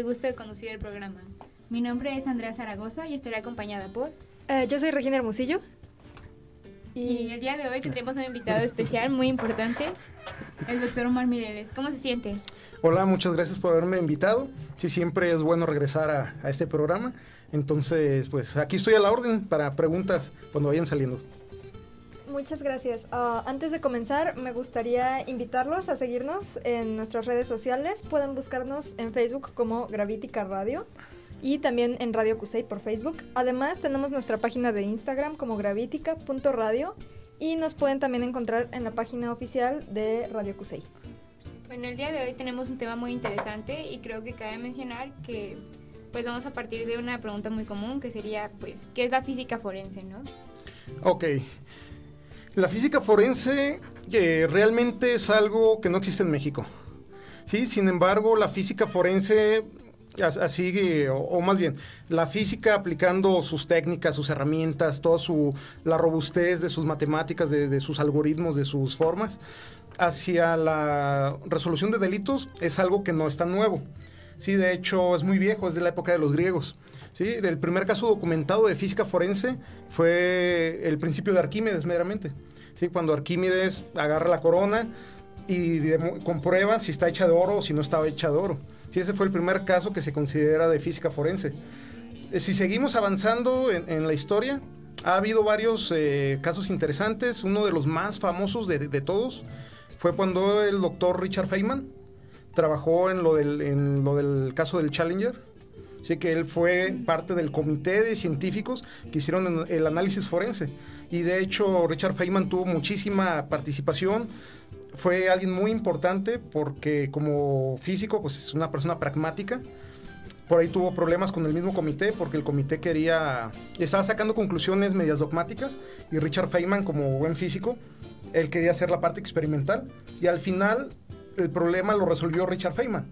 el gusto de conducir el programa. Mi nombre es Andrea Zaragoza y estaré acompañada por... Eh, yo soy Regina Hermosillo. Y... el día de hoy tendremos un invitado especial muy importante, el doctor Omar Mireles. ¿Cómo se siente? Hola, muchas gracias por haberme invitado. Sí, siempre es bueno regresar a, a este programa. Entonces, pues aquí estoy a la orden para preguntas cuando vayan saliendo. Muchas gracias. Uh, antes de comenzar, me gustaría invitarlos a seguirnos en nuestras redes sociales. Pueden buscarnos en Facebook como Gravítica Radio y también en Radio Cusey por Facebook. Además, tenemos nuestra página de Instagram como gravítica.radio y nos pueden también encontrar en la página oficial de Radio Cusey. Bueno, el día de hoy tenemos un tema muy interesante y creo que cabe mencionar que pues vamos a partir de una pregunta muy común que sería pues ¿qué es la física forense, no? Ok. La física forense eh, realmente es algo que no existe en México. Sí, sin embargo, la física forense así o, más bien la física aplicando sus técnicas, sus herramientas, toda su la robustez de sus matemáticas, de, de, sus algoritmos, de sus formas hacia la resolución de delitos es algo que no es tan nuevo. Sí, de hecho es muy viejo, es de la época de los griegos. ¿Sí? El primer caso documentado de física forense fue el principio de Arquímedes, meramente. ¿sí? Cuando Arquímedes agarra la corona y comprueba si está hecha de oro o si no estaba hecha de oro. Sí, ese fue el primer caso que se considera de física forense. Eh, si seguimos avanzando en, la historia, ha habido varios eh, casos interesantes. Uno de los más famosos de, todos fue cuando el doctor Richard Feynman trabajó en lo del caso del Challenger Así que él fue parte del comité de científicos que hicieron el análisis forense. Y de hecho, Richard Feynman tuvo muchísima participación. Fue alguien muy importante porque como físico, pues es una persona pragmática. Por ahí tuvo problemas con el mismo comité porque el comité quería, estaba sacando conclusiones medias dogmáticas y Richard Feynman como buen físico, él quería hacer la parte experimental y al final el problema lo resolvió Richard Feynman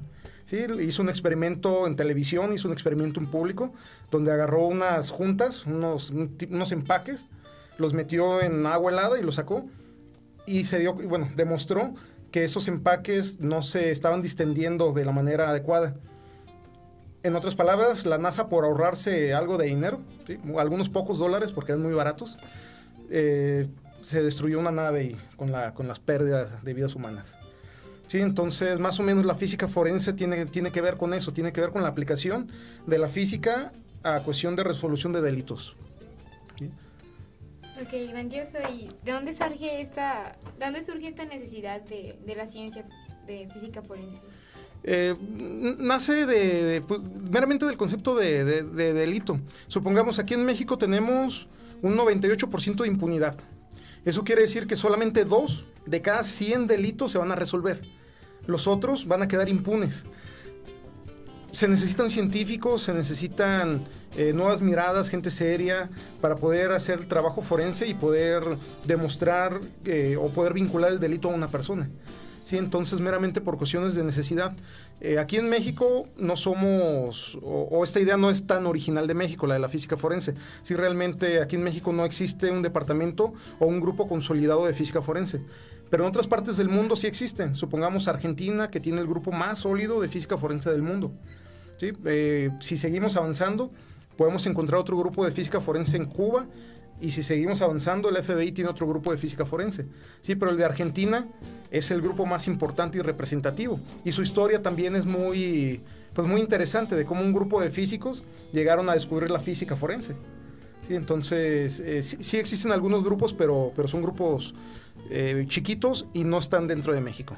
Hizo un experimento en televisión, hizo un experimento en público, donde agarró unas juntas, unos, empaques, los metió en agua helada y los sacó. Y se dio, bueno, demostró que esos empaques no se estaban distendiendo de la manera adecuada. En otras palabras, la NASA por ahorrarse algo de dinero, algunos pocos dólares porque eran muy baratos, eh, se destruyó una nave y, con las pérdidas de vidas humanas. Sí, entonces más o menos la física forense tiene, tiene que ver con eso, tiene que ver con la aplicación de la física a cuestión de resolución de delitos. Ok, grandioso. ¿Y de dónde surge esta, dónde surge esta necesidad de, la ciencia de física forense? Eh, nace de, pues, meramente del concepto de, de, delito. Supongamos aquí en México tenemos un 98% de impunidad. Eso quiere decir que solamente dos de cada 100 delitos se van a resolver. Los otros van a quedar impunes. Se necesitan científicos, se necesitan eh, nuevas miradas, gente seria, para poder hacer trabajo forense y poder demostrar eh, o poder vincular el delito a una persona. ¿sí? Entonces, meramente por cuestiones de necesidad. Eh, aquí en México no somos, o, esta idea no es tan original de México, la de la física forense. Si realmente aquí en México no existe un departamento o un grupo consolidado de física forense. Pero en otras partes del mundo sí existen. Supongamos Argentina, que tiene el grupo más sólido de física forense del mundo. ¿sí? Eh, si seguimos avanzando, podemos encontrar otro grupo de física forense en Cuba y si seguimos avanzando, el FBI tiene otro grupo de física forense. Sí, pero el de Argentina es el grupo más importante y representativo. Y su historia también es muy, pues muy interesante de cómo un grupo de físicos llegaron a descubrir la física forense. Sí, entonces, eh, sí, existen algunos grupos, pero, pero son grupos eh, chiquitos y no están dentro de México.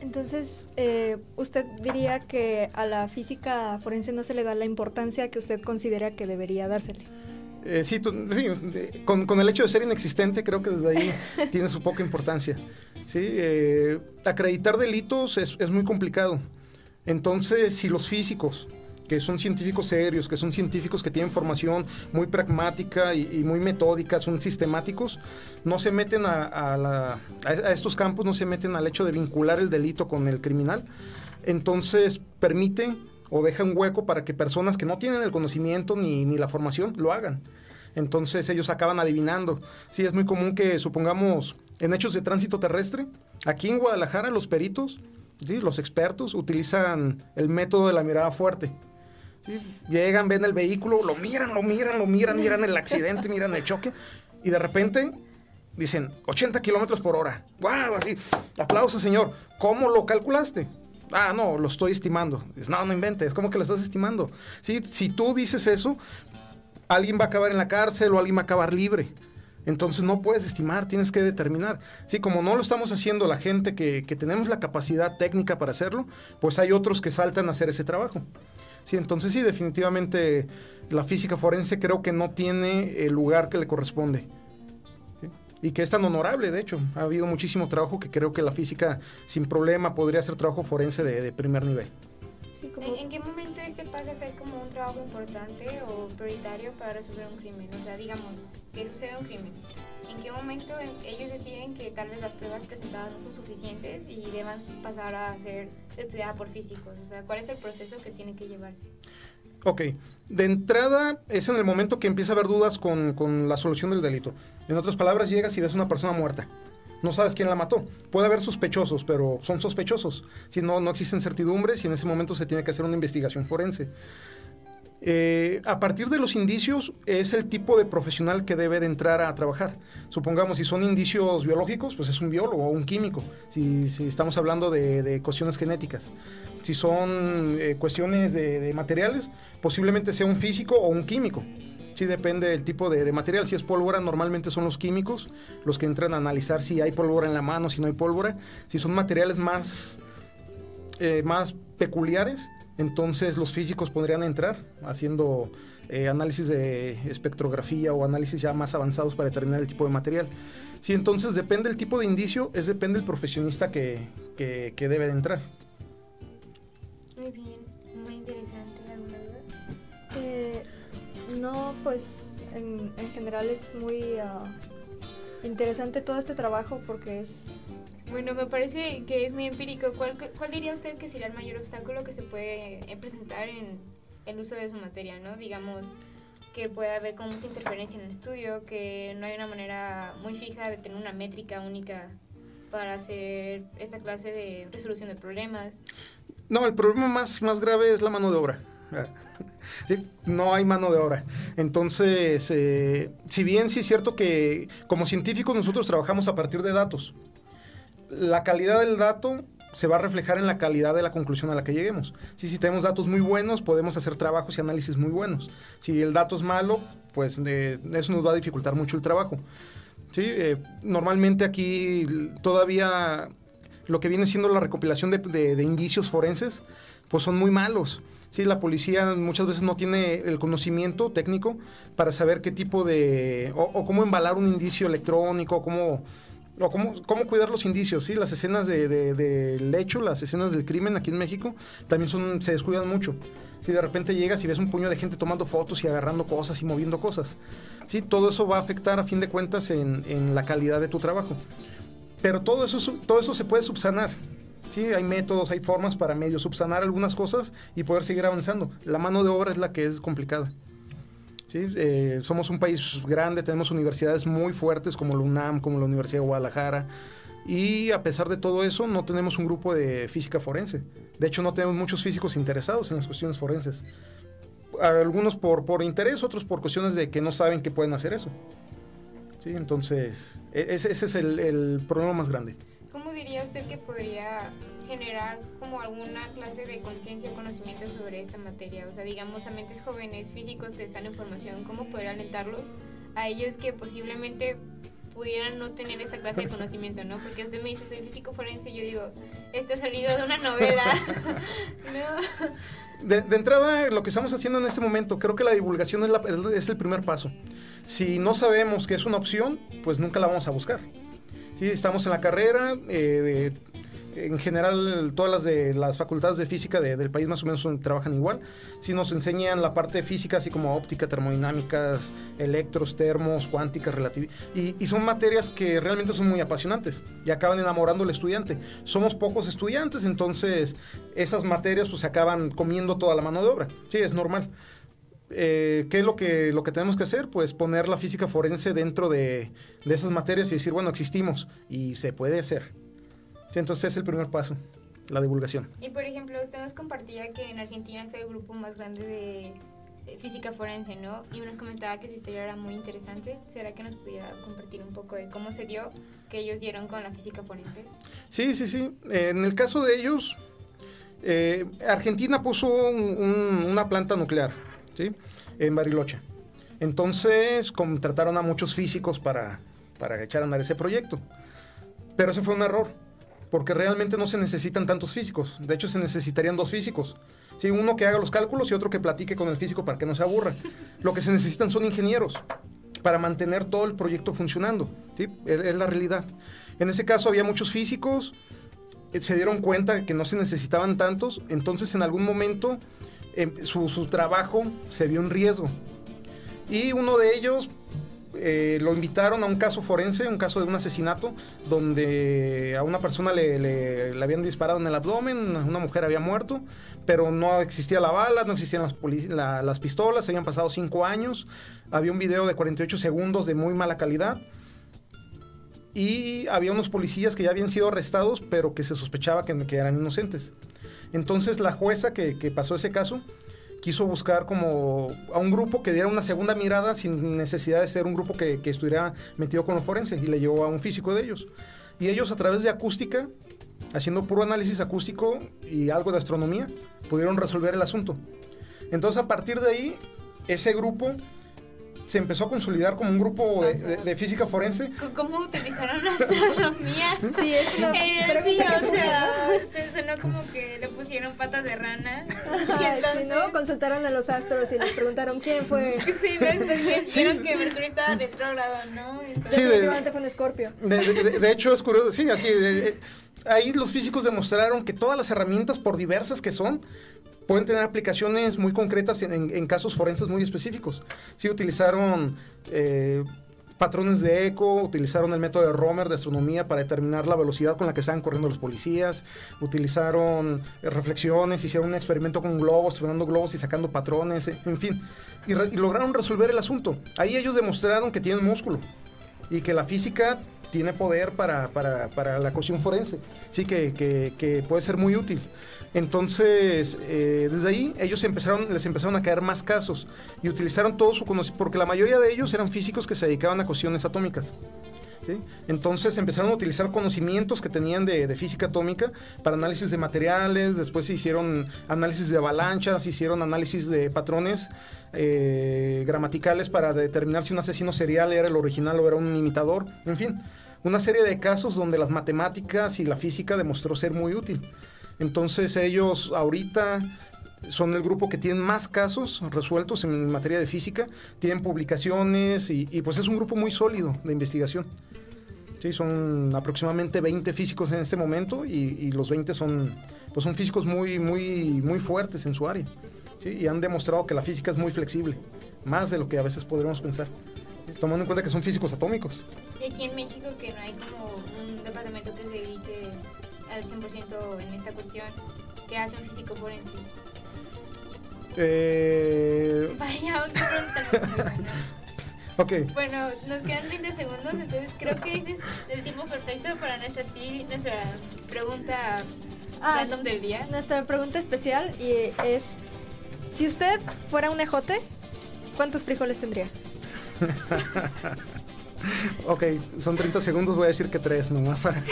Entonces, eh, ¿usted diría que a la física forense no se le da la importancia que usted considera que debería dársele? Eh, sí, con, el hecho de ser inexistente, creo que desde ahí tiene su poca importancia. ¿sí? Eh, acreditar delitos es, muy complicado. Entonces, si los físicos, que son científicos serios, que son científicos que tienen formación muy pragmática y, muy metódica, son sistemáticos, no se meten a, estos campos, no se meten al hecho de vincular el delito con el criminal, entonces permiten o deja un hueco para que personas que no tienen el conocimiento ni, la formación lo hagan. Entonces ellos acaban adivinando. Sí, es muy común que supongamos en hechos de tránsito terrestre, aquí en Guadalajara los peritos ¿sí? Los expertos utilizan el método de la mirada fuerte. Llegan, ven el vehículo, lo miran, lo miran, lo miran, miran el accidente, miran el choque y de repente dicen 80 kilómetros por hora. ¡Wow! Así, aplauso, señor. ¿Cómo lo calculaste? Ah, no, lo estoy estimando. No, no inventes, ¿cómo que lo estás estimando? ¿Sí? Si tú dices eso, alguien va a acabar en la cárcel o alguien va a acabar libre. Entonces no puedes estimar, tienes que determinar. Sí, como no lo estamos haciendo la gente que, tenemos la capacidad técnica para hacerlo, pues hay otros que saltan a hacer ese trabajo. Sí, entonces sí, definitivamente la física forense creo que no tiene el lugar que le corresponde. Y que es tan honorable, de hecho. Ha habido muchísimo trabajo que creo que la física sin problema podría ser trabajo forense de primer nivel. Sí, como... ¿En, ¿En, qué momento este pasa a ser como un trabajo importante o prioritario para resolver un crimen? O sea, digamos, que sucede un crimen. ¿En qué momento ellos deciden que tal vez las pruebas presentadas no son suficientes y deban pasar a ser estudiadas por físicos? O sea, ¿cuál es el proceso que tiene que llevarse? Ok, de entrada es en el momento que empieza a haber dudas con, con la solución del delito. En otras palabras, llegas y ves una persona muerta no sabes quién la mató. Puede haber sospechosos, pero son sospechosos. Si no, no existen certidumbres y en ese momento se tiene que hacer una investigación forense. Eh, a partir de los indicios es el tipo de profesional que debe de entrar a trabajar. Supongamos, si son indicios biológicos, pues es un biólogo o un químico, si, estamos hablando de, cuestiones genéticas. Si son eh, cuestiones de materiales, posiblemente sea un físico o un químico. Sí, depende del tipo de, material. Si es pólvora, normalmente son los químicos los que entran a analizar si hay pólvora en la mano, si no hay pólvora. Si son materiales más, eh, más peculiares, entonces los físicos podrían entrar haciendo eh, análisis de espectrografía o análisis ya más avanzados para determinar el tipo de material. Sí, entonces depende del tipo de indicio, es depende del profesionista que, que, que debe de entrar. Muy bien, no, pues en, en, general es muy uh, interesante todo este trabajo porque es... Bueno, me parece que es muy empírico. ¿Cuál, ¿Cuál, diría usted que sería el mayor obstáculo que se puede presentar en el uso de su materia, no? Digamos que puede haber como mucha interferencia en el estudio, que no hay una manera muy fija de tener una métrica única para hacer esta clase de resolución de problemas. No, el problema más, más grave es la mano de obra. No hay mano de obra. Entonces, eh, si bien sí es cierto que como científicos nosotros trabajamos a partir de datos, la calidad del dato se va a reflejar en la calidad de la conclusión a la que lleguemos. Si, si tenemos datos muy buenos, podemos hacer trabajos y análisis muy buenos. Si el dato es malo, pues eh, eso nos va a dificultar mucho el trabajo. Eh, normalmente aquí todavía lo que viene siendo la recopilación de, de, de indicios forenses, pues son muy malos. Sí, la policía muchas veces no tiene el conocimiento técnico para saber qué tipo de... o, cómo embalar un indicio electrónico, cómo, o cómo, cómo cuidar los indicios. Sí, las escenas del de, de hecho, las escenas del crimen aquí en México, también son, se descuidan mucho. Si de repente llegas y ves un puño de gente tomando fotos y agarrando cosas y moviendo cosas. Sí, todo eso va a afectar a fin de cuentas en, en la calidad de tu trabajo. Pero todo eso, todo eso se puede subsanar. Sí, hay métodos, hay formas para medio subsanar algunas cosas y poder seguir avanzando. La mano de obra es la que es complicada. ¿Sí? Eh, somos un país grande, tenemos universidades muy fuertes como la UNAM, como la Universidad de Guadalajara. Y a pesar de todo eso, no tenemos un grupo de física forense. De hecho, no tenemos muchos físicos interesados en las cuestiones forenses. Algunos por, por interés, otros por cuestiones de que no saben que pueden hacer eso. ¿Sí? Entonces, ese, ese es el problema más grande. ¿Cómo diría usted que podría generar como alguna clase de conciencia o conocimiento sobre esta materia? O sea, digamos a mentes jóvenes, físicos que están en formación, ¿cómo poder alentarlos a ellos que posiblemente pudieran no tener esta clase de conocimiento, ¿no? Porque usted me dice, soy físico forense, y yo digo, este ha salido de una novela. no. De, de, entrada, lo que estamos haciendo en este momento, creo que la divulgación es, la, es el primer paso. Si no sabemos que es una opción, pues nunca la vamos a buscar. Sí, estamos en la carrera. Eh, de, en general, todas las de las facultades de física de, del país más o menos son, trabajan igual. Sí, nos enseñan la parte de física, así como óptica, termodinámicas, electros, termos, cuánticas, relatividad. Y, y, son materias que realmente son muy apasionantes y acaban enamorando al estudiante. Somos pocos estudiantes, entonces esas materias pues se acaban comiendo toda la mano de obra. Sí, es normal. Eh, ¿Qué es lo que, lo que tenemos que hacer? Pues poner la física forense dentro de, de esas materias y decir, bueno, existimos y se puede hacer. Sí, entonces es el primer paso. la divulgación. Y por ejemplo, usted nos compartía que en Argentina es el grupo más grande de física forense, ¿no? Y nos comentaba que su historia era muy interesante. ¿Será que nos pudiera compartir un poco de cómo se dio que ellos dieron con la física forense? Sí, sí, sí. en el caso de ellos, eh, Argentina puso una planta nuclear, En Bariloche. Entonces contrataron a muchos físicos para, para echar a andar ese proyecto. Pero ese fue un error, porque realmente no se necesitan tantos físicos. De hecho, se necesitarían dos físicos. Sí, uno que haga los cálculos y otro que platique con el físico para que no se aburra. Lo que se necesitan son ingenieros para mantener todo el proyecto funcionando. ¿sí? Es, la realidad. En ese caso había muchos físicos, eh, se dieron cuenta que no se necesitaban tantos, entonces en algún momento su, su trabajo se vio en riesgo. Y uno de ellos eh, lo invitaron a un caso forense, un caso de un asesinato, donde a una persona le, habían disparado en el abdomen, una mujer había muerto, pero no existía la bala, no existían las, las pistolas, habían pasado cinco años, había un video de 48 segundos de muy mala calidad. Y había unos policías que ya habían sido arrestados, pero que se sospechaba que, eran inocentes. Entonces la jueza que, que pasó ese caso quiso buscar como a un grupo que diera una segunda mirada sin necesidad de ser un grupo que, estuviera metido con los forenses y le llevó a un físico de ellos. Y ellos a través de acústica, haciendo puro análisis acústico y algo de astronomía, pudieron resolver el asunto. Entonces a partir de ahí, ese grupo se empezó a consolidar como un grupo de, física forense. ¿Cómo utilizaron la astronomía? Sí, es una eh, Sí, o sea, se sonó como que le pusieron patas de rana. y entonces... ¿no? Consultaron a los astros y les preguntaron quién fue. Sí, ¿ves? Vieron que Mercurio estaba retrógrado, ¿no? Entonces, sí, de, fue un escorpio. De, hecho, es curioso, sí, así, ahí los físicos demostraron que todas las herramientas, por diversas que son, pueden tener aplicaciones muy concretas en, casos forenses muy específicos. Sí, utilizaron eh, patrones de eco, utilizaron el método de Romer de astronomía para determinar la velocidad con la que estaban corriendo los policías, utilizaron eh, reflexiones, hicieron un experimento con globos, tronando globos y sacando patrones, eh, en fin, y, lograron resolver el asunto. Ahí ellos demostraron que tienen músculo y que la física tiene poder para, la cuestión forense, sí, que, que puede ser muy útil. Entonces, eh, desde ahí ellos empezaron, les empezaron a caer más casos y utilizaron todo su conocimiento, porque la mayoría de ellos eran físicos que se dedicaban a cuestiones atómicas. Entonces empezaron a utilizar conocimientos que tenían de, física atómica para análisis de materiales, después se hicieron análisis de avalanchas, hicieron análisis de patrones eh, gramaticales para determinar si un asesino serial era el original o era un imitador, en fin, una serie de casos donde las matemáticas y la física demostró ser muy útil. Entonces ellos ahorita son el grupo que tienen más casos resueltos en materia de física, tienen publicaciones y, pues es un grupo muy sólido de investigación. Sí, son aproximadamente 20 físicos en este momento y, los 20 son, pues son físicos muy, muy, muy fuertes en su área. Y han demostrado que la física es muy flexible, más de lo que a veces podríamos pensar, tomando en cuenta que son físicos atómicos. Y al 100% en esta cuestión que hace un físico forense? Eh... Vaya, otra pregunta. ok. Bueno, nos quedan 30 segundos, entonces creo que ese es el tiempo perfecto para nuestra, nuestra pregunta ah, random del día. Nuestra pregunta especial y es, si usted fuera un ejote, ¿cuántos frijoles tendría? ok, son 30 segundos, voy a decir que tres nomás para...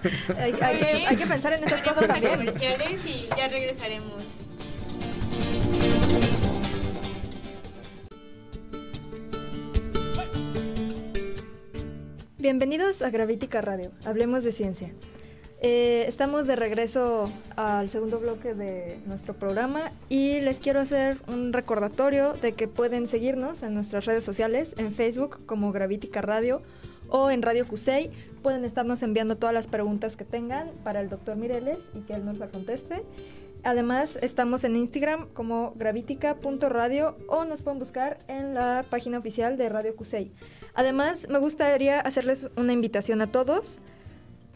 hay, que, pensar en esas cosas también. comerciales y ya regresaremos. Bienvenidos a Gravítica Radio, hablemos de ciencia. Eh, estamos de regreso al segundo bloque de nuestro programa y les quiero hacer un recordatorio de que pueden seguirnos en nuestras redes sociales, en Facebook como Gravítica Radio o en Radio Cusey. Pueden estarnos enviando todas las preguntas que tengan para el doctor Mireles y que él nos la conteste. Además, estamos en Instagram como gravitica.radio o nos pueden buscar en la página oficial de Radio Cusey. Además, me gustaría hacerles una invitación a todos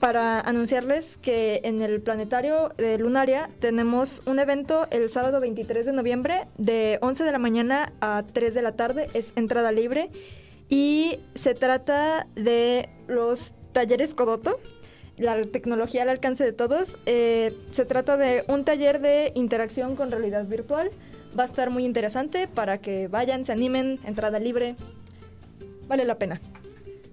para anunciarles que en el planetario de Lunaria tenemos un evento el sábado 23 de noviembre de 11 de la mañana a 3 de la tarde, es entrada libre y se trata de los talleres Codoto. la tecnología al alcance de todos. Eh, se trata de un taller de interacción con realidad virtual. Va a estar muy interesante para que vayan, se animen, entrada libre. Vale la pena.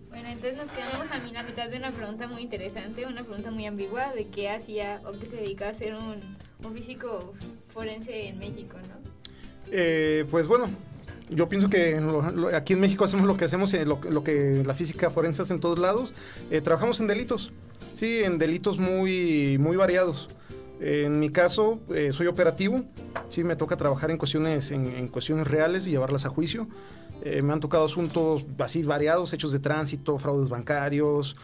Bueno, entonces nos quedamos a la mitad de una pregunta muy interesante, una pregunta muy ambigua de qué hacía o qué se dedica a ser un, un físico forense en México, ¿no? Eh, pues bueno, yo pienso que aquí en México hacemos lo que hacemos, lo, lo, que la física forense hace en todos lados. Eh, trabajamos en delitos, sí, en delitos muy, muy variados. En mi caso, eh, soy operativo, sí, me toca trabajar en cuestiones, en, cuestiones reales y llevarlas a juicio. Eh, me han tocado asuntos así variados, hechos de tránsito, fraudes bancarios,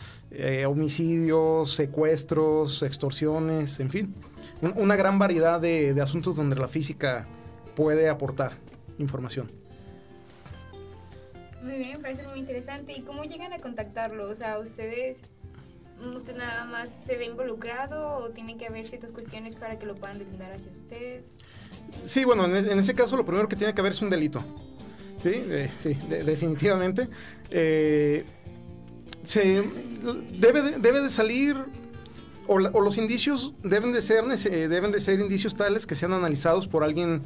homicidios, secuestros, extorsiones, en fin. una gran variedad de asuntos donde la física puede aportar información. Muy bien, parece muy interesante. ¿Y cómo llegan a contactarlo? O sea, ustedes, ¿usted nada más se ve involucrado o tiene que haber ciertas cuestiones para que lo puedan deslindar hacia usted? Sí, bueno, en, ese caso lo primero que tiene que haber es un delito. Sí, eh, sí, definitivamente. Eh, se, debe, de, debe de salir o, los indicios deben de ser deben de ser indicios tales que sean analizados por alguien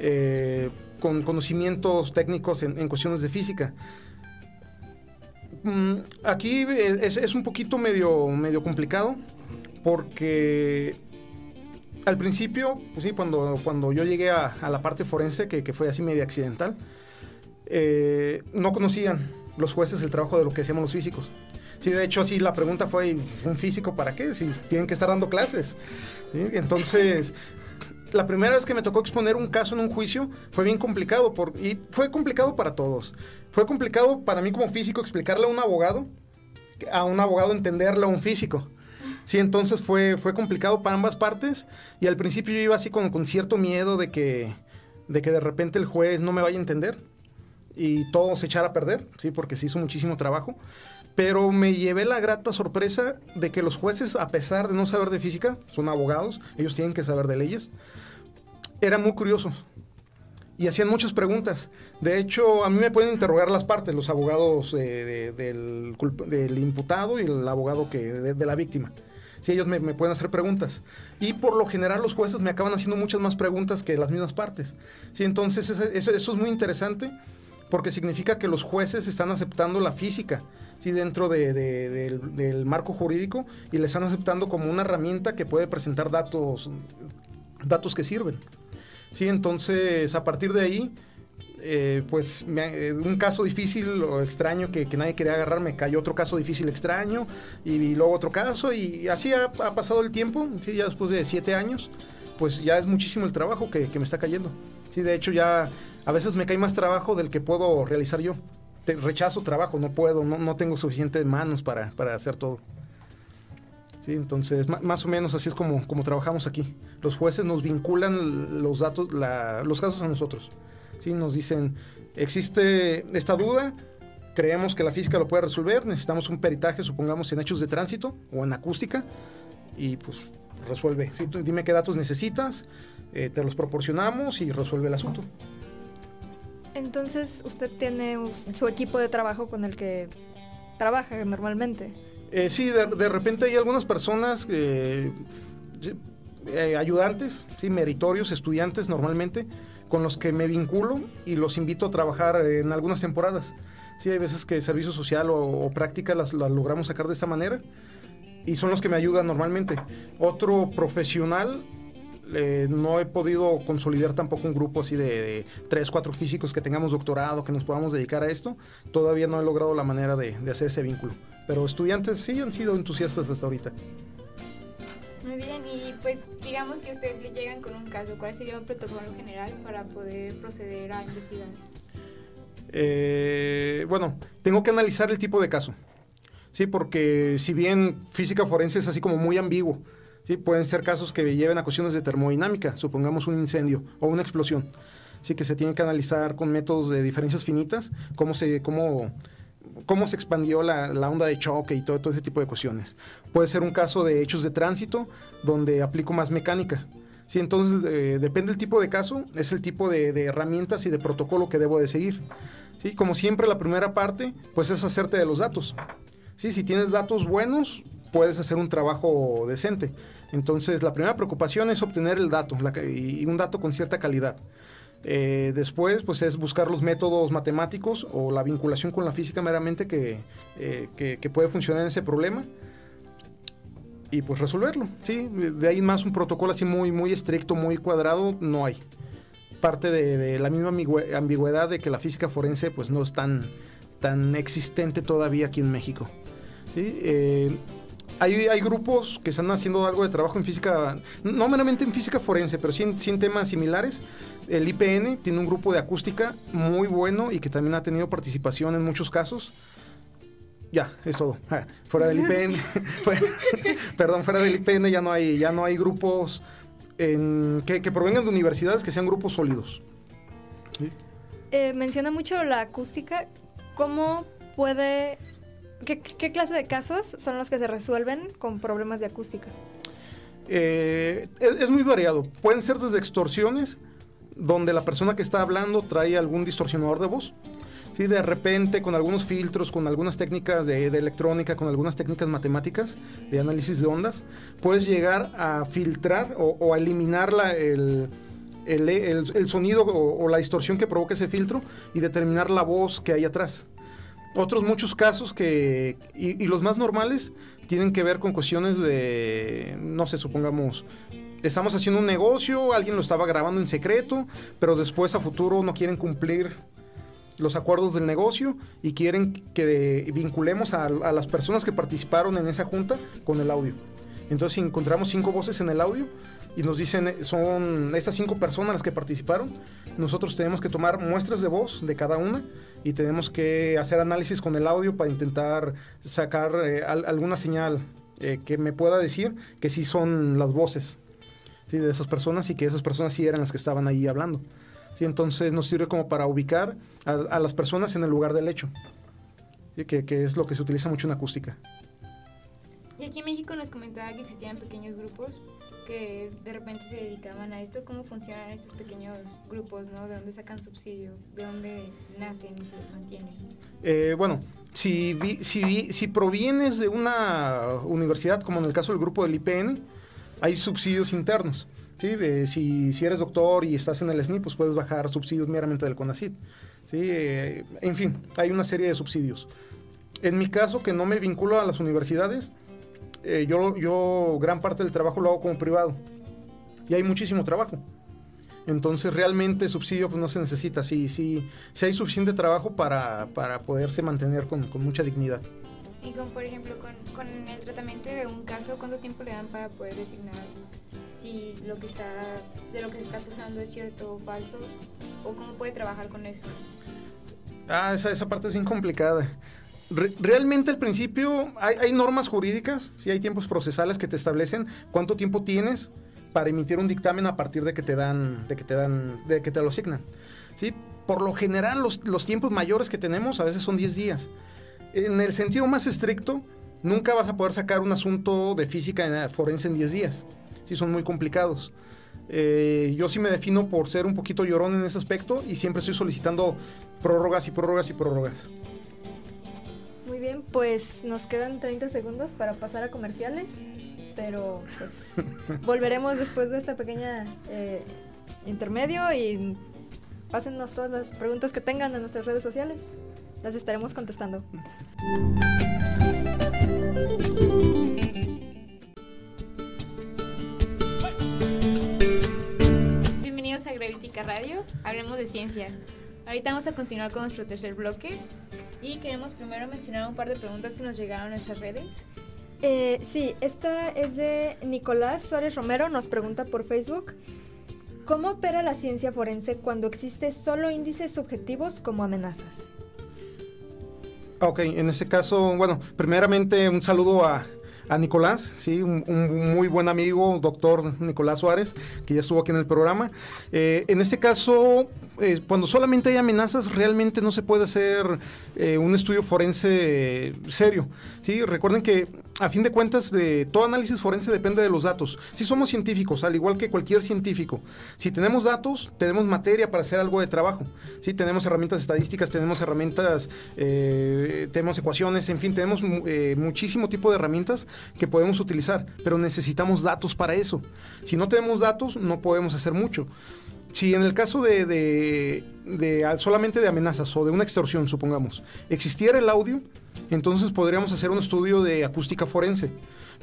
eh, con conocimientos técnicos en, cuestiones de física. Mm, aquí es, un poquito medio, medio complicado porque al principio, pues sí, cuando, cuando yo llegué a, la parte forense, que, fue así medio accidental, eh, no conocían los jueces el trabajo de lo que hacíamos los físicos. Sí, de hecho, así la pregunta fue, ¿un físico para qué? Si tienen que estar dando clases. Entonces, la primera vez que me tocó exponer un caso en un juicio fue bien complicado y fue complicado para todos. Fue complicado para mí como físico explicarle a un abogado, a un abogado entenderle a un físico. Sí, entonces fue, fue complicado para ambas partes y al principio yo iba así con, con cierto miedo de que, de que de repente el juez no me vaya a entender y todo se echara a perder, sí, porque se hizo muchísimo trabajo. Pero me llevé la grata sorpresa de que los jueces, a pesar de no saber de física, son abogados, ellos tienen que saber de leyes, eran muy curiosos y hacían muchas preguntas. De hecho, a mí me pueden interrogar las partes, los abogados del, del, imputado y el abogado que, de, la víctima. Si ellos me, pueden hacer preguntas. Y por lo general los jueces me acaban haciendo muchas más preguntas que las mismas partes. Sí, entonces eso, eso es muy interesante porque significa que los jueces están aceptando la física ¿sí? dentro del, marco jurídico y le están aceptando como una herramienta que puede presentar datos, datos que sirven. ¿Sí? Entonces, a partir de ahí, eh, pues eh, un caso difícil o extraño que, nadie quería agarrar, me cayó otro caso difícil extraño y, luego otro caso y así ha, pasado el tiempo, ¿sí? ya después de siete años, pues ya es muchísimo el trabajo que, me está cayendo. Sí, de hecho ya a veces me cae más trabajo del que puedo realizar yo. rechazo trabajo, no puedo, no, no tengo suficientes manos para, para hacer todo. Sí, entonces, más o menos así es como, como trabajamos aquí. Los jueces nos vinculan los datos, los casos a nosotros. ¿sí? Nos dicen, existe esta duda, creemos que la física lo puede resolver, necesitamos un peritaje, supongamos, en hechos de tránsito o en acústica, y pues resuelve. ¿sí? dime qué datos necesitas, eh, te los proporcionamos y resuelve el asunto. Entonces, usted tiene su equipo de trabajo con el que trabaja normalmente. Eh, sí, de, repente hay algunas personas, eh, eh, ayudantes, sí, meritorios, estudiantes normalmente, con los que me vinculo y los invito a trabajar en algunas temporadas. Sí, hay veces que servicio social o, práctica las, logramos sacar de esta manera y son los que me ayudan normalmente. Otro profesional no he podido consolidar tampoco un grupo así de, tres, cuatro físicos que tengamos doctorado, que nos podamos dedicar a esto. Todavía no he logrado la manera de hacer ese vínculo. Pero estudiantes sí han sido entusiastas hasta ahorita. Muy bien, y pues digamos que ustedes le llegan con un caso, ¿cuál sería el protocolo general para poder proceder a investigar? Eh, bueno, tengo que analizar el tipo de caso. Sí, porque si bien física forense es así como muy ambiguo, sí, pueden ser casos que lleven a cuestiones de termodinámica, supongamos un incendio o una explosión. Sí, que se tiene que analizar con métodos de diferencias finitas, cómo se, cómo cómo se expandió la, onda de choque y todo, ese tipo de cuestiones. Puede ser un caso de hechos de tránsito donde aplico más mecánica. Sí, entonces eh, depende del tipo de caso, es el tipo de, herramientas y de protocolo que debo de seguir. ¿sí? Como siempre, la primera parte, pues es hacerte de los datos. ¿sí? Si tienes datos buenos, puedes hacer un trabajo decente. Entonces, la primera preocupación es obtener el dato y un dato con cierta calidad. Eh, después, pues es buscar los métodos matemáticos o la vinculación con la física meramente que, eh, que, puede funcionar en ese problema y pues resolverlo. Sí, de ahí más un protocolo así muy, muy estricto, muy cuadrado, no hay. Parte de, la misma ambigüedad de que la física forense pues no es tan, tan existente todavía aquí en México. ¿sí? Eh, hay, grupos que están haciendo algo de trabajo en física, no meramente en física forense, pero sí en, temas similares. El IPN tiene un grupo de acústica muy bueno y que también ha tenido participación en muchos casos. Ya, es todo. Ah, fuera del IPN, perdón, fuera del IPN ya no hay, ya no hay grupos que, provengan de universidades que sean grupos sólidos. Eh, menciona mucho la acústica. ¿Cómo puede ¿Qué, clase de casos son los que se resuelven con problemas de acústica? Eh, es, muy variado. Pueden ser desde extorsiones, donde la persona que está hablando trae algún distorsionador de voz. Sí, de repente con algunos filtros, con algunas técnicas de, electrónica, con algunas técnicas matemáticas de análisis de ondas, puedes llegar a filtrar o, a eliminar el, sonido o, la distorsión que provoca ese filtro y determinar la voz que hay atrás. Otros muchos casos que, y, los más normales, tienen que ver con cuestiones de, no sé, supongamos, estamos haciendo un negocio, alguien lo estaba grabando en secreto, pero después a futuro no quieren cumplir los acuerdos del negocio y quieren que vinculemos a, las personas que participaron en esa junta con el audio. Entonces, si encontramos cinco voces en el audio, y nos dicen, son estas cinco personas las que participaron, nosotros tenemos que tomar muestras de voz de cada una y tenemos que hacer análisis con el audio para intentar sacar eh, alguna señal eh, que me pueda decir que sí son las voces ¿sí? de esas personas y que esas personas sí eran las que estaban ahí hablando. ¿sí? Entonces nos sirve como para ubicar a, las personas en el lugar del hecho, que, que es lo que se utiliza mucho en acústica. Y aquí en México nos comentaba que existían pequeños grupos que de repente se dedicaban a esto. ¿Cómo funcionan estos pequeños grupos? ¿no? ¿De dónde sacan subsidio? ¿De dónde nacen y se mantienen? Eh, bueno, si, si, si provienes de una universidad, como en el caso del grupo del IPN, hay subsidios internos. ¿sí? si, si, eres doctor y estás en el SNI, pues puedes bajar subsidios meramente del CONACID. ¿sí? Eh, en fin, hay una serie de subsidios. En mi caso, que no me vinculo a las universidades, eh, yo, yo gran parte del trabajo lo hago como privado. Y hay muchísimo trabajo. Entonces realmente subsidio pues, no se necesita. Sí, sí, sí hay suficiente trabajo para, para poderse mantener con, con, mucha dignidad. Y con, por ejemplo, con, con, el tratamiento de un caso, ¿cuánto tiempo le dan para poder designar si lo que está, de lo que se está acusando es cierto o falso? ¿O cómo puede trabajar con eso? Ah, esa, esa parte es bien complicada realmente al principio hay, normas jurídicas, sí hay tiempos procesales que te establecen cuánto tiempo tienes para emitir un dictamen a partir de que te dan, de que te dan, de que te lo asignan. ¿sí? Por lo general los, los tiempos mayores que tenemos a veces son 10 días. En el sentido más estricto, nunca vas a poder sacar un asunto de física forense en 10 días. Sí, son muy complicados. Eh, yo sí me defino por ser un poquito llorón en ese aspecto y siempre estoy solicitando prórrogas y prórrogas y prórrogas. Muy bien, pues nos quedan 30 segundos para pasar a comerciales, pero pues volveremos después de esta pequeña eh, intermedio y pásennos todas las preguntas que tengan en nuestras redes sociales. Las estaremos contestando. Bienvenidos a Gravitica Radio, hablemos de ciencia. Ahorita vamos a continuar con nuestro tercer bloque y queremos primero mencionar un par de preguntas que nos llegaron a nuestras redes. Eh, sí, esta es de Nicolás Suárez Romero, nos pregunta por Facebook. ¿Cómo opera la ciencia forense cuando existe solo índices subjetivos como amenazas? Ok, en este caso, bueno, primeramente un saludo a, a Nicolás, sí, un, muy buen amigo, doctor Nicolás Suárez, que ya estuvo aquí en el programa. Eh, en este caso, eh, cuando solamente hay amenazas, realmente no se puede hacer eh, un estudio forense serio. ¿sí? Recuerden que a fin de cuentas, de todo análisis forense depende de los datos. Si somos científicos, al igual que cualquier científico, si tenemos datos, tenemos materia para hacer algo de trabajo. Si tenemos herramientas estadísticas, tenemos herramientas, eh, tenemos ecuaciones, en fin, tenemos muchísimo tipo de herramientas que podemos utilizar, pero necesitamos datos para eso. Si no tenemos datos, no podemos hacer mucho. Si en el caso de, de solamente de amenazas o de una extorsión, supongamos, existiera el audio, entonces podríamos hacer un estudio de acústica forense.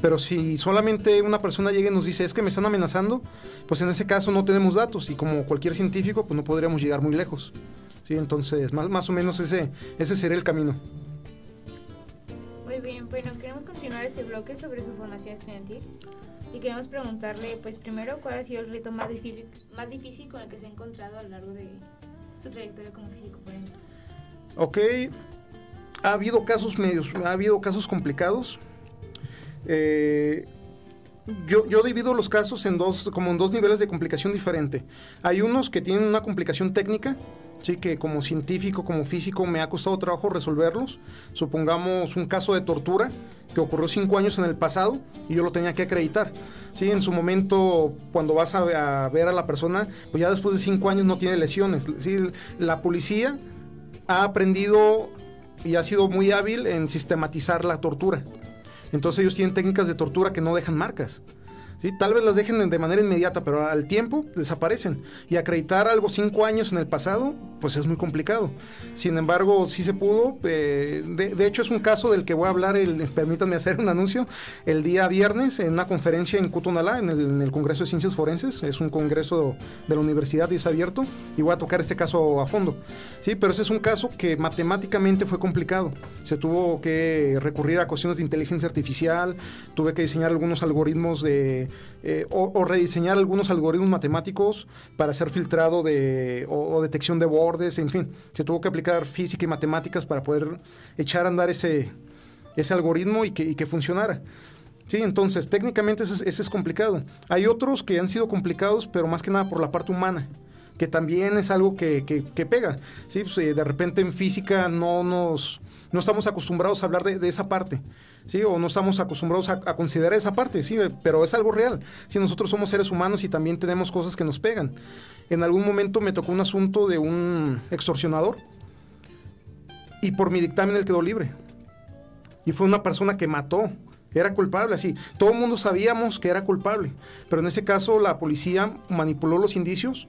Pero si solamente una persona llega y nos dice es que me están amenazando, pues en ese caso no tenemos datos y como cualquier científico pues no podríamos llegar muy lejos. ¿sí? Entonces más, más o menos ese, ese sería el camino. Muy bien, bueno, queremos continuar este bloque sobre su formación estudiantil y queremos preguntarle pues primero cuál ha sido el reto más difícil, más difícil con el que se ha encontrado a lo largo de su trayectoria como físico forense. Ok, ha habido casos medios, ha habido casos complicados. Eh, yo, yo, divido los casos en dos, como en dos niveles de complicación diferente. Hay unos que tienen una complicación técnica, sí, que como científico, como físico, me ha costado trabajo resolverlos. Supongamos un caso de tortura que ocurrió cinco años en el pasado y yo lo tenía que acreditar. Sí, en su momento, cuando vas a, a ver a la persona, pues ya después de cinco años no tiene lesiones. ¿sí? La policía ha aprendido y ha sido muy hábil en sistematizar la tortura. Entonces ellos tienen técnicas de tortura que no dejan marcas. Tal vez las dejen de manera inmediata, pero al tiempo desaparecen. Y acreditar algo cinco años en el pasado, pues es muy complicado. Sin embargo, sí se pudo. Eh, de, hecho, es un caso del que voy a hablar, permítanme hacer un anuncio, el día viernes en una conferencia en Cutonalá, en el, Congreso de Ciencias Forenses. Es un congreso de la universidad y es abierto. Y voy a tocar este caso a fondo. Sí, pero ese es un caso que matemáticamente fue complicado. Se tuvo que recurrir a cuestiones de inteligencia artificial, tuve que diseñar algunos algoritmos de eh, o, rediseñar algunos algoritmos matemáticos para hacer filtrado de, o, detección de bordes, en fin. Se tuvo que aplicar física y matemáticas para poder echar a andar ese, ese algoritmo y que, que funcionara. Sí, entonces técnicamente ese, es complicado. Hay otros que han sido complicados, pero más que nada por la parte humana que también es algo que, que, pega. ¿sí? Pues, eh, de repente en física no, nos, no estamos acostumbrados a hablar de, de esa parte. ¿Sí? O no estamos acostumbrados a, considerar esa parte, ¿sí? Pero es algo real. Si nosotros somos seres humanos y también tenemos cosas que nos pegan. En algún momento me tocó un asunto de un extorsionador y por mi dictamen él quedó libre. Y fue una persona que mató. Era culpable, así. Todo el mundo sabíamos que era culpable. Pero en ese caso la policía manipuló los indicios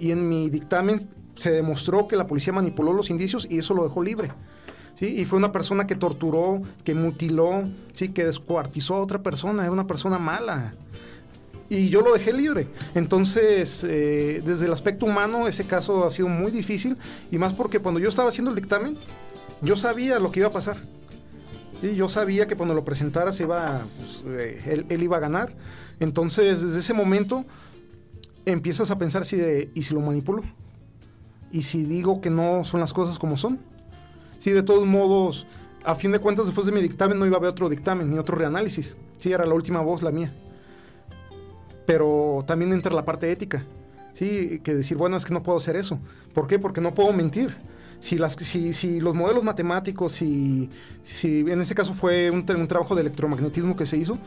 y en mi dictamen se demostró que la policía manipuló los indicios y eso lo dejó libre. ¿Sí? Y fue una persona que torturó, que mutiló, ¿sí? Que descuartizó a otra persona, era una persona mala. Y yo lo dejé libre. Entonces, eh, desde el aspecto humano, ese caso ha sido muy difícil. Y más porque cuando yo estaba haciendo el dictamen, yo sabía lo que iba a pasar. Yo sabía que cuando lo presentara se iba, pues, eh, él, iba a ganar. Entonces, desde ese momento, empiezas a pensar si ¿y si lo manipulo? ¿Y si digo que no son las cosas como son? Sí, de todos modos, a fin de cuentas, después de mi dictamen no iba a haber otro dictamen ni otro reanálisis. Sí, era la última voz la mía. Pero también entra la parte ética. Sí, que decir, bueno, es que no puedo hacer eso. ¿Por qué? Porque no puedo mentir. Si, las, si, si los modelos matemáticos, si, si en ese caso fue un, un trabajo de electromagnetismo que se hizo,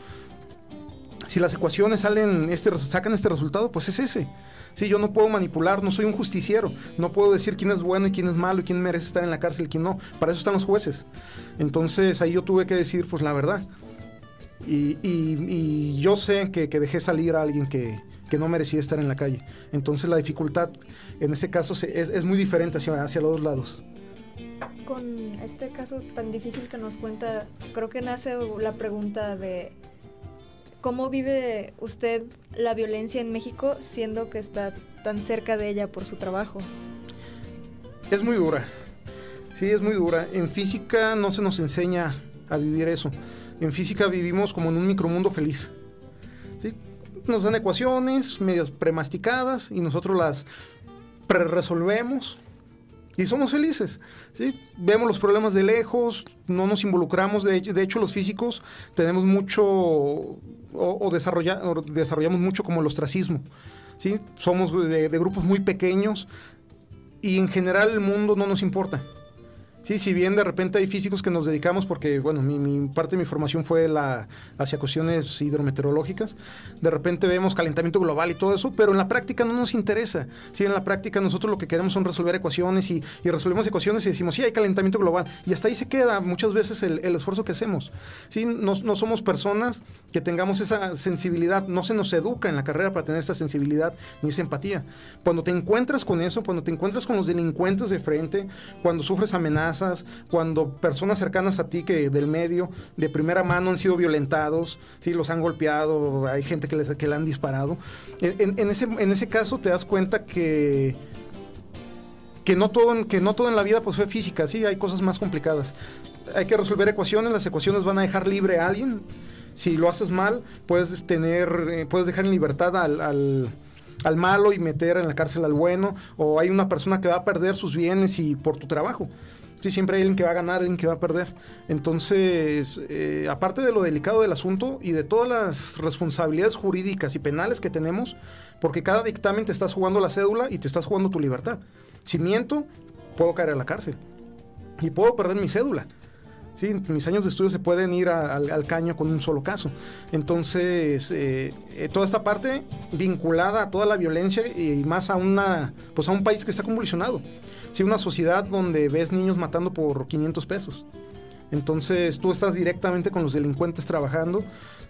si las ecuaciones salen este, sacan este resultado, pues es ese. Sí, yo no puedo manipular, no soy un justiciero, no puedo decir quién es bueno y quién es malo y quién merece estar en la cárcel y quién no. Para eso están los jueces. Entonces ahí yo tuve que decir, pues la verdad. Y, yo sé que, dejé salir a alguien que, no merecía estar en la calle. Entonces la dificultad en ese caso es, muy diferente hacia, hacia los dos lados. Con este caso tan difícil que nos cuenta, creo que nace la pregunta de ¿Cómo vive usted la violencia en México siendo que está tan cerca de ella por su trabajo? Es muy dura. Sí, es muy dura. En física no se nos enseña a vivir eso. En física vivimos como en un micromundo feliz. ¿Sí? Nos dan ecuaciones medias premasticadas y nosotros las pre-resolvemos y somos felices. ¿sí? Vemos los problemas de lejos, no nos involucramos. De hecho, los físicos tenemos mucho o, desarrollamos mucho como el ostracismo. ¿sí? Somos de, grupos muy pequeños y en general el mundo no nos importa. Sí, si bien de repente hay físicos que nos dedicamos, porque bueno, mi, parte de mi formación fue la, hacia cuestiones hidrometeorológicas, de repente vemos calentamiento global y todo eso, pero en la práctica no nos interesa. Sí, en la práctica nosotros lo que queremos son resolver ecuaciones y, resolvemos ecuaciones y decimos, sí, hay calentamiento global. Y hasta ahí se queda muchas veces el, esfuerzo que hacemos. Sí, no, no, somos personas que tengamos esa sensibilidad, no se nos educa en la carrera para tener esa sensibilidad ni esa empatía. Cuando te encuentras con eso, cuando te encuentras con los delincuentes de frente, cuando sufres amenazas, cuando personas cercanas a ti que del medio, de primera mano, han sido violentados, ¿sí? los han golpeado, hay gente que, les, que le han disparado. En, ese, en ese caso te das cuenta que que no todo que no todo en la vida pues fue física, sí, hay cosas más complicadas. Hay que resolver ecuaciones, las ecuaciones van a dejar libre a alguien. Si lo haces mal, puedes tener eh, puedes dejar en libertad al al malo y meter en la cárcel al bueno, o hay una persona que va a perder sus bienes y por tu trabajo. Sí, siempre hay alguien que va a ganar, alguien que va a perder. Entonces, eh, aparte de lo delicado del asunto y de todas las responsabilidades jurídicas y penales que tenemos, porque cada dictamen te estás jugando la cédula y te estás jugando tu libertad. Si miento, puedo caer a la cárcel y puedo perder mi cédula. Sí, mis años de estudio se pueden ir al caño con un solo caso. Entonces, eh, eh, toda esta parte vinculada a toda la violencia y más a, una, pues a un país que está convulsionado. Sí, una sociedad donde ves niños matando por 500 pesos. Entonces, tú estás directamente con los delincuentes trabajando.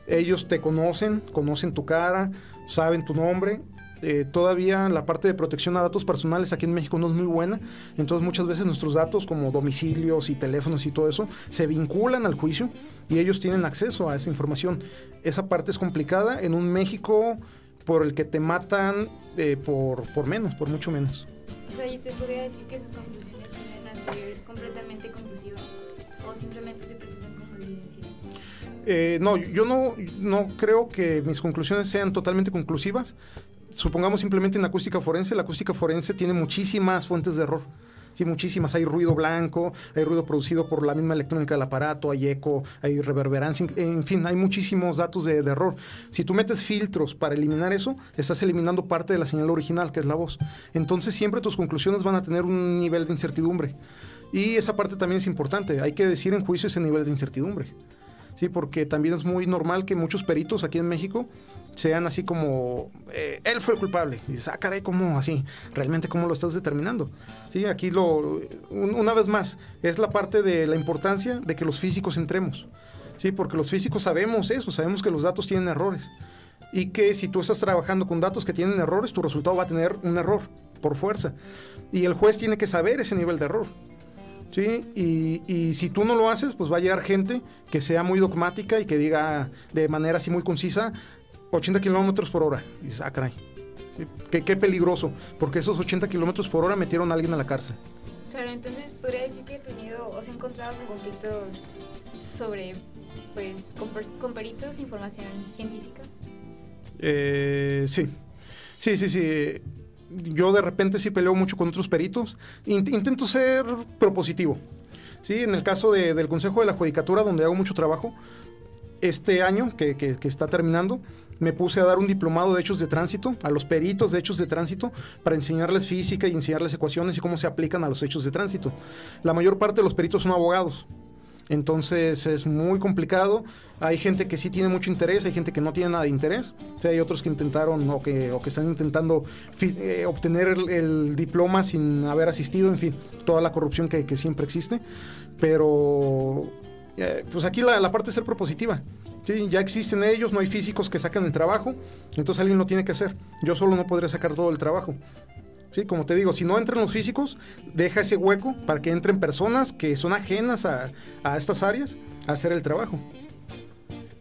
Ellos te conocen, conocen tu cara, saben tu nombre eh, todavía la parte de protección a datos personales aquí en México no es muy buena. Entonces muchas veces nuestros datos como domicilios y teléfonos y todo eso se vinculan al juicio y ellos tienen acceso a esa información. Esa parte es complicada en un México por el que te matan eh, por, por menos, por mucho menos. O sea, ¿y usted podría decir que sus conclusiones tienden a ser completamente conclusivas o simplemente se presentan como evidencia? Eh, no, yo no, no creo que mis conclusiones sean totalmente conclusivas supongamos simplemente en acústica forense, la acústica forense tiene muchísimas fuentes de error. Sí, muchísimas. Hay ruido blanco, hay ruido producido por la misma electrónica del aparato, hay eco, hay reverberancia, en fin, hay muchísimos datos de, error. Si tú metes filtros para eliminar eso, estás eliminando parte de la señal original, que es la voz. Entonces siempre tus conclusiones van a tener un nivel de incertidumbre. Y esa parte también es importante. Hay que decir en juicio ese nivel de incertidumbre. Sí, porque también es muy normal que muchos peritos aquí en México sean así como, eh, él fue el culpable. Y dices, ah, caray, ¿cómo así? ¿Realmente cómo lo estás determinando? Sí, aquí lo, una vez más, es la parte de la importancia de que los físicos entremos. Sí, porque los físicos sabemos eso, sabemos que los datos tienen errores. Y que si tú estás trabajando con datos que tienen errores, tu resultado va a tener un error, por fuerza. Y el juez tiene que saber ese nivel de error. ¿sí? Y, y, si tú no lo haces, pues va a llegar gente que sea muy dogmática y que diga de manera así muy concisa, 80 kilómetros por hora. Y dices, ah, caray. Qué, peligroso, porque esos 80 kilómetros por hora metieron a alguien a la cárcel. Claro, entonces podría decir que he tenido o se ha encontrado con conflictos sobre, pues, con, peritos, información científica. Eh, sí, sí, sí, sí. Yo de repente sí peleo mucho con otros peritos. intento ser propositivo. Sí, en el caso del Consejo de la Judicatura, donde hago mucho trabajo, este año que, que está terminando, me puse a dar un diplomado de hechos de tránsito a los peritos de hechos de tránsito para enseñarles física y enseñarles ecuaciones y cómo se aplican a los hechos de tránsito. La mayor parte de los peritos son abogados. Entonces es muy complicado. Hay gente que sí tiene mucho interés, hay gente que no tiene nada de interés. hay otros que intentaron o que, o que están intentando eh, obtener el, diploma sin haber asistido, en fin, toda la corrupción que, siempre existe. Pero eh, pues aquí la, parte de ser propositiva ya existen ellos, no hay físicos que saquen el trabajo, entonces alguien lo tiene que hacer. Yo solo no podré sacar todo el trabajo. Sí, como te digo, si no entran los físicos, deja ese hueco para que entren personas que son ajenas a, estas áreas a hacer el trabajo.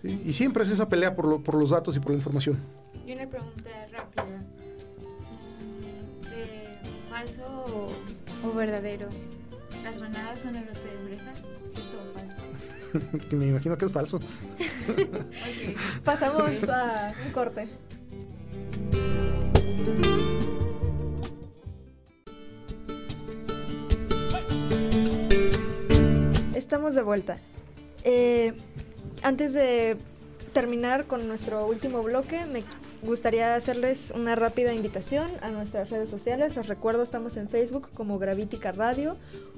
Y siempre es esa pelea por, por los datos y por la información. Y una pregunta rápida. Mm, falso o, verdadero? ¿Las manadas son el brote de pobreza? Me imagino que es falso. Pasamos a un corte. Estamos de vuelta. Eh, antes de terminar con nuestro último bloque, me gustaría hacerles una rápida invitación a nuestras redes sociales. Les recuerdo, estamos en Facebook como Gravítica Radio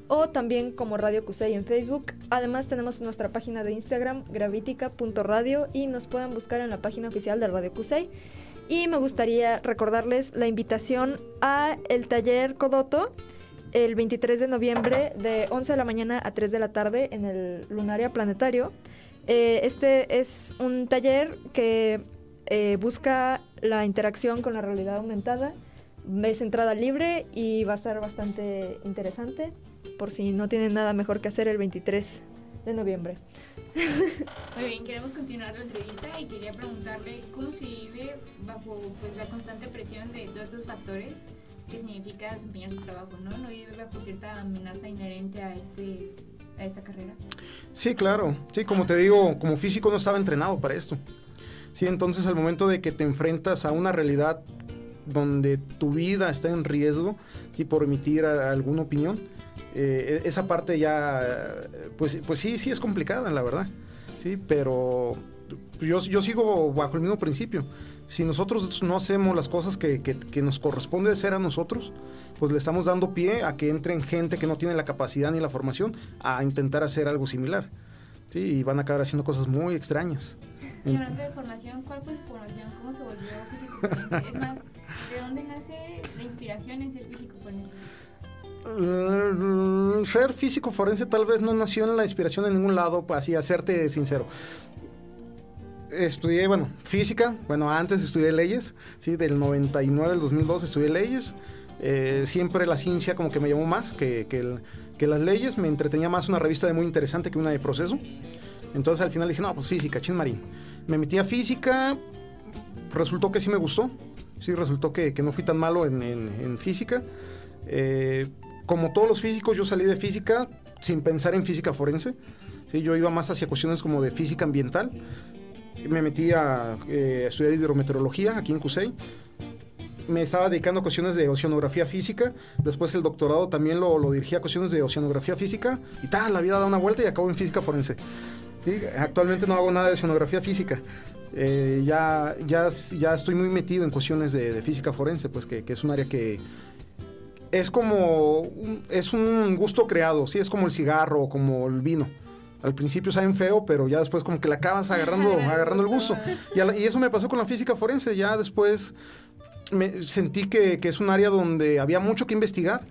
o también como Radio Cusey en Facebook. Además tenemos nuestra página de Instagram, gravitica.radio y nos pueden buscar en la página oficial de Radio Cusey. Y me gustaría recordarles la invitación a el taller Codoto el 23 de noviembre de 11 de la mañana a 3 de la tarde en el Lunaria Planetario. Eh, este es un taller que eh, busca la interacción con la realidad aumentada. Es entrada libre y va a estar bastante interesante por si no tienen nada mejor que hacer el 23 de noviembre. Muy bien, queremos continuar la entrevista y quería preguntarle cómo se vive bajo pues, la constante presión de todos estos factores que significa desempeñar su trabajo, ¿no? ¿No vive bajo cierta amenaza inherente a, este, a esta carrera? Sí, claro. Sí, como te digo, como físico no estaba entrenado para esto. Sí, entonces al momento de que te enfrentas a una realidad donde tu vida está en riesgo, sí, por emitir alguna opinión, eh, esa parte ya, pues, pues sí, sí es complicada, la verdad. Sí, pero yo, yo sigo bajo el mismo principio. Si nosotros no hacemos las cosas que, que, nos corresponde hacer a nosotros, pues le estamos dando pie a que entren gente que no tiene la capacidad ni la formación a intentar hacer algo similar. Sí, y van a acabar haciendo cosas muy extrañas. Y hablando de formación, ¿cuál fue su formación? ¿Cómo se volvió físico Es más, ¿de dónde nace la inspiración en ser físico forense? Mm, ser físico forense tal vez no nació en la inspiración en ningún lado, pues, así, hacerte sincero. Estudié, bueno, física, bueno, antes estudié leyes, sí, del 99 al 2002 estudié leyes. Eh, siempre la ciencia como que me llamó más que, que, las leyes, me entretenía más una revista de muy interesante que una de proceso. Entonces al final dije, no, pues física, chin marín. Me metí a física, resultó que sí me gustó, sí, resultó que, no fui tan malo en, en, física. Eh, como todos los físicos, yo salí de física sin pensar en física forense. ¿sí? Yo iba más hacia cuestiones como de física ambiental. Me metí a eh, estudiar hidrometeorología aquí en CUSEI. Me estaba dedicando a cuestiones de oceanografía física. Después el doctorado también lo, lo dirigí a cuestiones de oceanografía física. Y tal, la vida da una vuelta y acabo en física forense. ¿Sí? Actualmente no hago nada de oceanografía física. Eh, ya, ya, ya estoy muy metido en cuestiones de, de física forense, pues que, que es un área que, es como, es un gusto creado, sí, es como el cigarro o como el vino. Al principio saben feo, pero ya después como que le acabas agarrando, agarrando el gusto. Y, eso me pasó con la física forense, ya después me sentí que, es un área donde había mucho que investigar,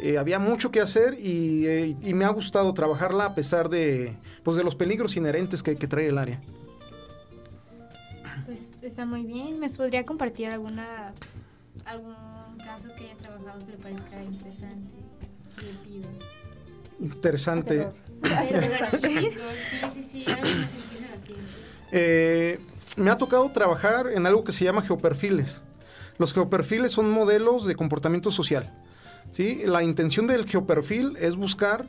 eh, había mucho que hacer eh, y, me ha gustado trabajarla a pesar de, pues, de los peligros inherentes que, que trae el área. Pues está muy bien. ¿Me podría compartir alguna algún caso que haya trabajado que le parezca interesante, divertido. Interesante. sí, sí, sí, eh, me ha tocado trabajar en algo que se llama geoperfiles. Los geoperfiles son modelos de comportamiento social. ¿Sí? La intención del geoperfil es buscar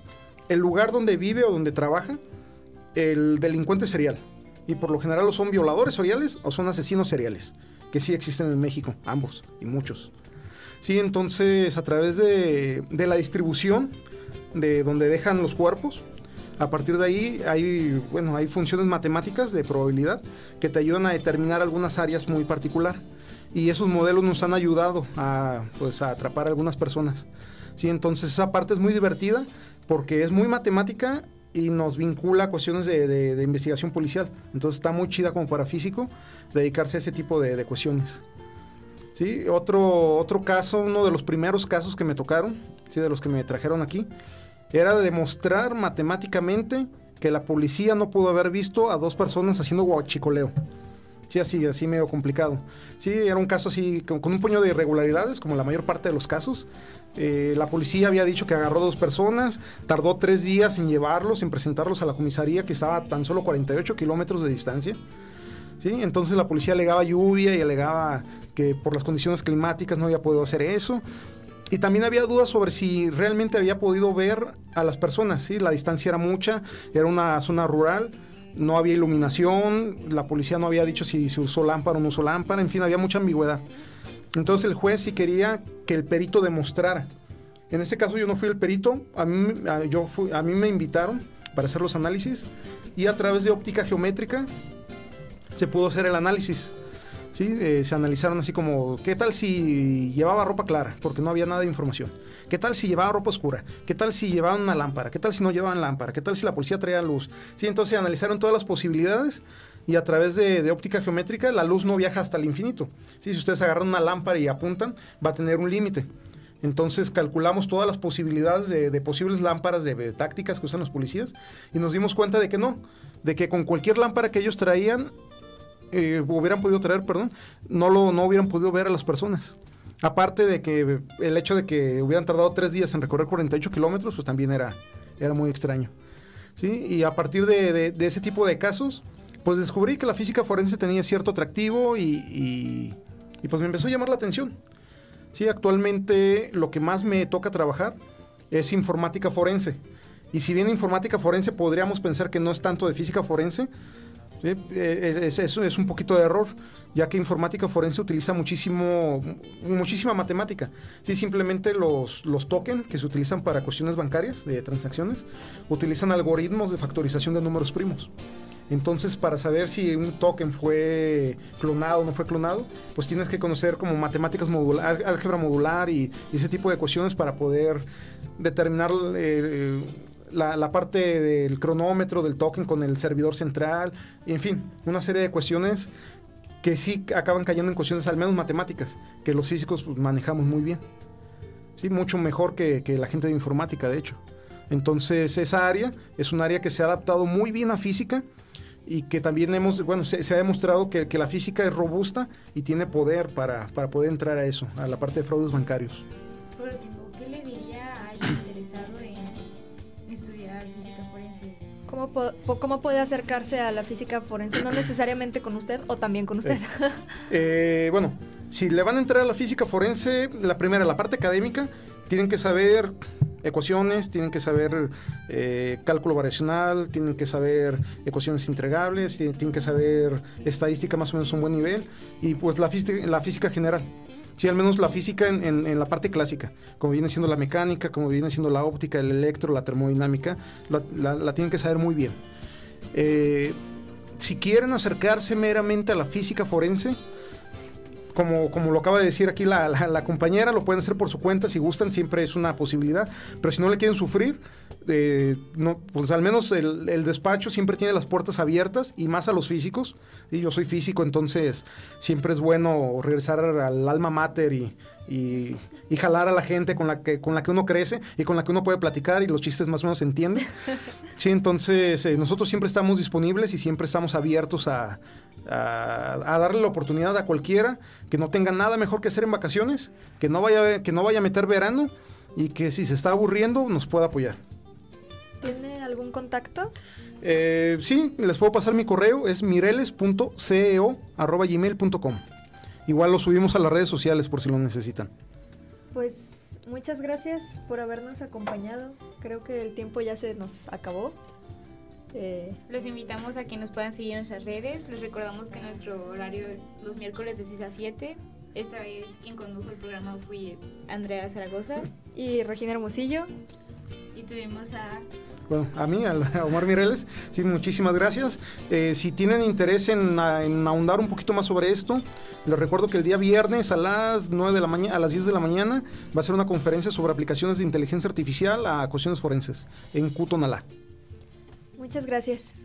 el lugar donde vive o donde trabaja el delincuente serial. Y por lo general o son violadores seriales o son asesinos seriales, que sí existen en México, ambos y muchos. Sí, entonces a través de, la distribución de donde dejan los cuerpos, a partir de ahí hay, bueno, hay funciones matemáticas de probabilidad que te ayudan a determinar algunas áreas muy particular. Y esos modelos nos han ayudado a, pues, a atrapar a algunas personas. Sí, entonces esa parte es muy divertida porque es muy matemática y nos vincula a cuestiones de, investigación policial. Entonces está muy chida como para físico dedicarse a ese tipo de, de cuestiones. Sí, otro, otro caso, uno de los primeros casos que me tocaron, sí, de los que me trajeron aquí, era de demostrar matemáticamente que la policía no pudo haber visto a dos personas haciendo guachicoleo. Sí, así, así medio complicado. Sí, era un caso así, con, un puño de irregularidades, como la mayor parte de los casos. Eh, la policía había dicho que agarró dos personas, tardó tres días en llevarlos, en presentarlos a la comisaría, que estaba tan solo 48 kilómetros de distancia. Entonces la policía alegaba lluvia y alegaba que por las condiciones climáticas no había podido hacer eso. Y también había dudas sobre si realmente había podido ver a las personas, ¿sí? La distancia era mucha, era una zona rural, no había iluminación, la policía no había dicho si se usó lámpara o no usó lámpara, en fin, había mucha ambigüedad. Entonces el juez sí quería que el perito demostrara. En este caso yo no fui el perito, a mí, yo a mí me invitaron para hacer los análisis y a través de óptica geométrica se pudo hacer el análisis. ¿Sí? Eh, se analizaron así como, ¿qué tal si llevaba ropa clara? Porque no había nada de información. ¿Qué tal si llevaba ropa oscura? ¿Qué tal si llevaban una lámpara? ¿Qué tal si no llevaban lámpara? ¿Qué tal si la policía traía luz? Sí, entonces analizaron todas las posibilidades y a través de, óptica geométrica la luz no viaja hasta el infinito. ¿sí? Si ustedes agarran una lámpara y apuntan, va a tener un límite. Entonces calculamos todas las posibilidades de, posibles lámparas de, tácticas que usan los policías y nos dimos cuenta de que no, de que con cualquier lámpara que ellos traían eh, hubieran podido traer, perdón, no, lo, no hubieran podido ver a las personas. Aparte de que el hecho de que hubieran tardado tres días en recorrer 48 kilómetros, pues también era, era muy extraño. ¿sí? Y a partir de, ese tipo de casos, pues descubrí que la física forense tenía cierto atractivo y, y, pues me empezó a llamar la atención. Sí, actualmente lo que más me toca trabajar es informática forense. Y si bien informática forense podríamos pensar que no es tanto de física forense, eh, es, es, un poquito de error, ya que informática forense utiliza muchísimo, muchísima matemática. Sí, simplemente los, los tokens que se utilizan para cuestiones bancarias de transacciones utilizan algoritmos de factorización de números primos. Entonces, para saber si un token fue clonado o no fue clonado, pues tienes que conocer como matemáticas modular, álgebra modular y, ese tipo de cuestiones para poder determinar eh, la, parte del cronómetro del token con el servidor central, en fin, una serie de cuestiones que sí acaban cayendo en cuestiones al menos matemáticas, que los físicos pues, manejamos muy bien. Sí, mucho mejor que, la gente de informática, de hecho. Entonces, esa área es un área que se ha adaptado muy bien a física y que también hemos, bueno, se, ha demostrado que, que, la física es robusta y tiene poder para, para poder entrar a eso, a la parte de fraudes bancarios. ¿qué le diría ¿Cómo, puede acercarse a la física forense? No necesariamente con usted o también con usted. Eh, eh, bueno, si le van a entrar a la física forense, la primera, la parte académica, tienen que saber ecuaciones, tienen que saber eh, cálculo variacional, tienen que saber ecuaciones integrables, tienen que saber estadística más o menos a un buen nivel y pues la la física general. Sí, al menos la física en, la parte clásica, como viene siendo la mecánica, como viene siendo la óptica, el electro, la termodinámica, la, tienen que saber muy bien. Eh, si quieren acercarse meramente a la física forense, como, como lo acaba de decir aquí la, la, compañera, lo pueden hacer por su cuenta, si gustan, siempre es una posibilidad, pero si no le quieren sufrir, eh, no, pues al menos el, el, despacho siempre tiene las puertas abiertas y más a los físicos. Y yo soy físico, entonces siempre es bueno regresar al alma mater y, y, jalar a la gente con la, que, con la que uno crece y con la que uno puede platicar y los chistes más o menos se entienden. Sí, entonces eh, nosotros siempre estamos disponibles y siempre estamos abiertos a, a, darle la oportunidad a cualquiera que no tenga nada mejor que hacer en vacaciones, que no vaya, que no vaya a meter verano y que si se está aburriendo nos pueda apoyar. ¿Tiene algún contacto? Eh, sí, les puedo pasar mi correo, es mireles.ceo.gmail.com. Igual lo subimos a las redes sociales por si lo necesitan. Pues muchas gracias por habernos acompañado. Creo que el tiempo ya se nos acabó. Eh, los invitamos a que nos puedan seguir en nuestras redes. Les recordamos que nuestro horario es los miércoles de 6 a 7. Esta vez quien condujo el programa fue Andrea Zaragoza. Y Regina Hermosillo. Y tuvimos a bueno, a mí, a Omar Mireles, sí, muchísimas gracias. Eh, si tienen interés en, en, ahondar un poquito más sobre esto, les recuerdo que el día viernes a las 9 de la mañana, a las 10 de la mañana, va a ser una conferencia sobre aplicaciones de inteligencia artificial a cuestiones forenses en Cutonalá. Muchas gracias.